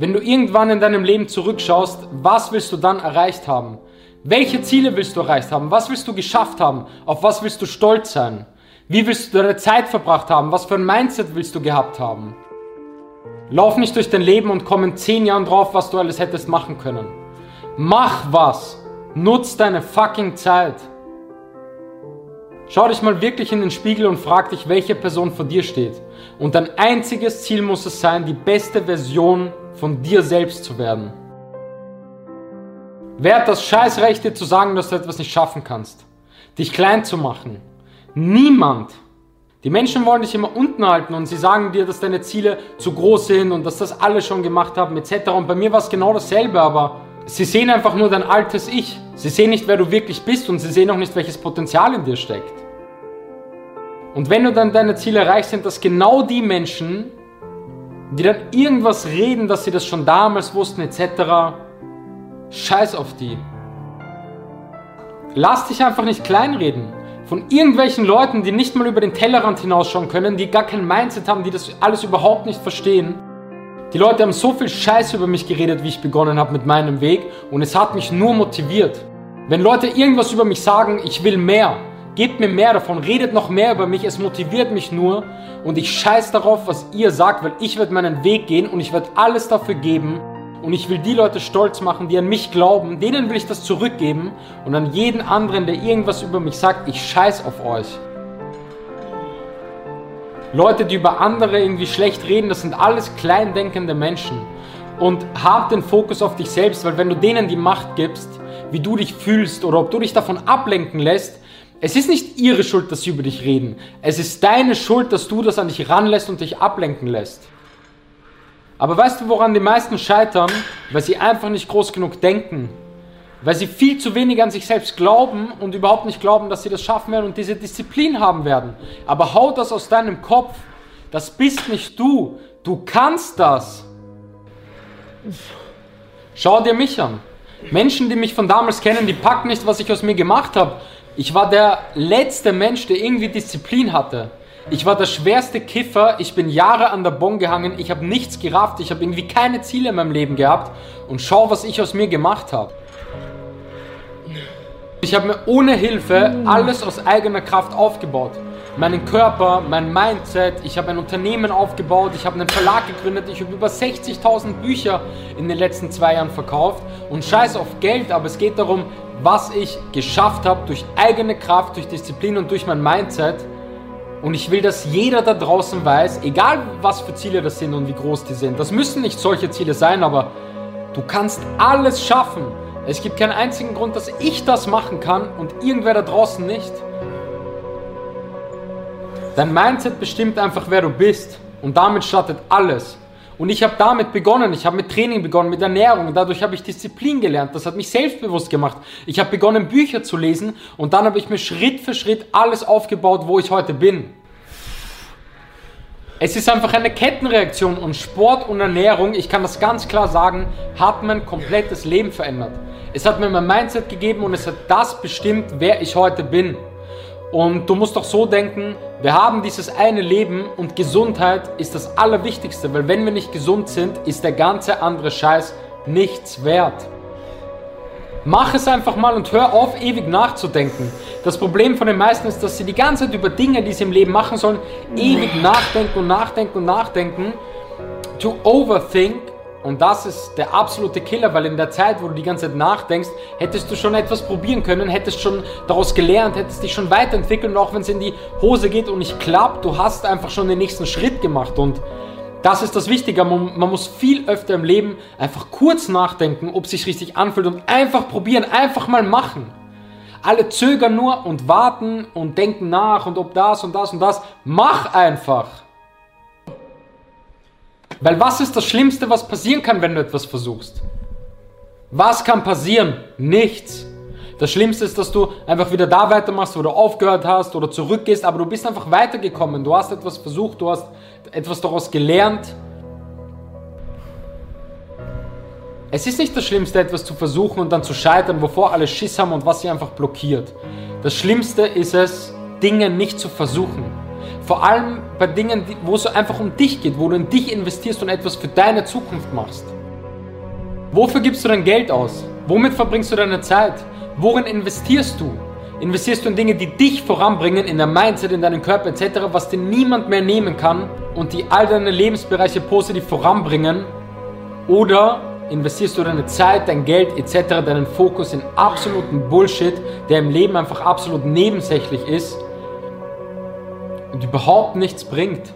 Wenn du irgendwann in deinem Leben zurückschaust, was willst du dann erreicht haben? Welche Ziele willst du erreicht haben? Was willst du geschafft haben? Auf was willst du stolz sein? Wie willst du deine Zeit verbracht haben? Was für ein Mindset willst du gehabt haben? Lauf nicht durch dein Leben und komm in zehn Jahren drauf, was du alles hättest machen können. Mach was. Nutz deine fucking Zeit. Schau dich mal wirklich in den Spiegel und frag dich, welche Person vor dir steht. Und dein einziges Ziel muss es sein, die beste Version von dir selbst zu werden. Wer hat das Scheißrecht, dir zu sagen, dass du etwas nicht schaffen kannst? Dich klein zu machen? Niemand. Die Menschen wollen dich immer unten halten und sie sagen dir, dass deine Ziele zu groß sind und dass das alle schon gemacht haben etc. Und bei mir war es genau dasselbe, aber sie sehen einfach nur dein altes Ich. Sie sehen nicht, wer du wirklich bist und sie sehen auch nicht, welches Potenzial in dir steckt. Und wenn du dann deine Ziele erreichst, sind das genau die Menschen, die dann irgendwas reden, dass sie das schon damals wussten, etc. Scheiß auf die. Lass dich einfach nicht kleinreden. Von irgendwelchen Leuten, die nicht mal über den Tellerrand hinausschauen können, die gar kein Mindset haben, die das alles überhaupt nicht verstehen. Die Leute haben so viel Scheiß über mich geredet, wie ich begonnen habe mit meinem Weg und es hat mich nur motiviert. Wenn Leute irgendwas über mich sagen, ich will mehr, Gebt mir mehr davon, redet noch mehr über mich, es motiviert mich nur und ich scheiß darauf, was ihr sagt, weil ich werde meinen Weg gehen und ich werde alles dafür geben und ich will die Leute stolz machen, die an mich glauben, denen will ich das zurückgeben und an jeden anderen, der irgendwas über mich sagt, ich scheiß auf euch. Leute, die über andere irgendwie schlecht reden, das sind alles kleindenkende Menschen. Und hab den Fokus auf dich selbst, weil wenn du denen die Macht gibst, wie du dich fühlst oder ob du dich davon ablenken lässt, es ist nicht ihre Schuld, dass sie über dich reden. Es ist deine Schuld, dass du das an dich ranlässt und dich ablenken lässt. Aber weißt du, woran die meisten scheitern? Weil sie einfach nicht groß genug denken. Weil sie viel zu wenig an sich selbst glauben und überhaupt nicht glauben, dass sie das schaffen werden und diese Disziplin haben werden. Aber hau das aus deinem Kopf. Das bist nicht du. Du kannst das. Schau dir mich an. Menschen, die mich von damals kennen, die packen nicht, was ich aus mir gemacht habe. Ich war der letzte Mensch, der irgendwie Disziplin hatte. Ich war der schwerste Kiffer, ich bin Jahre an der Bon gehangen, ich habe nichts gerafft, ich habe irgendwie keine Ziele in meinem Leben gehabt. Und schau, was ich aus mir gemacht habe. Ich habe mir ohne Hilfe alles aus eigener Kraft aufgebaut. Meinen Körper, mein Mindset, ich habe ein Unternehmen aufgebaut, ich habe einen Verlag gegründet, ich habe über 60.000 Bücher in den letzten zwei Jahren verkauft. Und scheiß auf Geld, aber es geht darum, was ich geschafft habe durch eigene Kraft, durch Disziplin und durch mein Mindset. Und ich will, dass jeder da draußen weiß, egal was für Ziele das sind und wie groß die sind, das müssen nicht solche Ziele sein, aber du kannst alles schaffen. Es gibt keinen einzigen Grund, dass ich das machen kann und irgendwer da draußen nicht. Dein Mindset bestimmt einfach, wer du bist. Und damit startet alles. Und ich habe damit begonnen. Ich habe mit Training begonnen, mit Ernährung. Dadurch habe ich Disziplin gelernt. Das hat mich selbstbewusst gemacht. Ich habe begonnen, Bücher zu lesen. Und dann habe ich mir Schritt für Schritt alles aufgebaut, wo ich heute bin. Es ist einfach eine Kettenreaktion und Sport und Ernährung, ich kann das ganz klar sagen, hat mein komplettes Leben verändert. Es hat mir mein Mindset gegeben und es hat das bestimmt, wer ich heute bin. Und du musst doch so denken, wir haben dieses eine Leben und Gesundheit ist das Allerwichtigste, weil wenn wir nicht gesund sind, ist der ganze andere Scheiß nichts wert. Mach es einfach mal und hör auf, ewig nachzudenken. Das Problem von den meisten ist, dass sie die ganze Zeit über Dinge, die sie im Leben machen sollen, ewig nachdenken und nachdenken und nachdenken. To overthink und das ist der absolute Killer, weil in der Zeit, wo du die ganze Zeit nachdenkst, hättest du schon etwas probieren können, hättest schon daraus gelernt, hättest dich schon weiterentwickelt und auch wenn es in die Hose geht und nicht klappt, du hast einfach schon den nächsten Schritt gemacht und das ist das Wichtige. Man, man muss viel öfter im Leben einfach kurz nachdenken, ob es sich richtig anfühlt und einfach probieren, einfach mal machen. Alle zögern nur und warten und denken nach und ob das und das und das. Mach einfach! Weil was ist das Schlimmste, was passieren kann, wenn du etwas versuchst? Was kann passieren? Nichts. Das Schlimmste ist, dass du einfach wieder da weitermachst, wo du aufgehört hast oder zurückgehst, aber du bist einfach weitergekommen. Du hast etwas versucht, du hast etwas daraus gelernt. Es ist nicht das Schlimmste, etwas zu versuchen und dann zu scheitern, wovor alle Schiss haben und was sie einfach blockiert. Das Schlimmste ist es, Dinge nicht zu versuchen. Vor allem bei Dingen, wo es einfach um dich geht, wo du in dich investierst und etwas für deine Zukunft machst. Wofür gibst du dein Geld aus? Womit verbringst du deine Zeit? Worin investierst du? Investierst du in Dinge, die dich voranbringen, in dein Mindset, in deinen Körper etc., was dir niemand mehr nehmen kann und die all deine Lebensbereiche positiv voranbringen? Oder investierst du deine Zeit, dein Geld etc., deinen Fokus in absoluten Bullshit, der im Leben einfach absolut nebensächlich ist und überhaupt nichts bringt?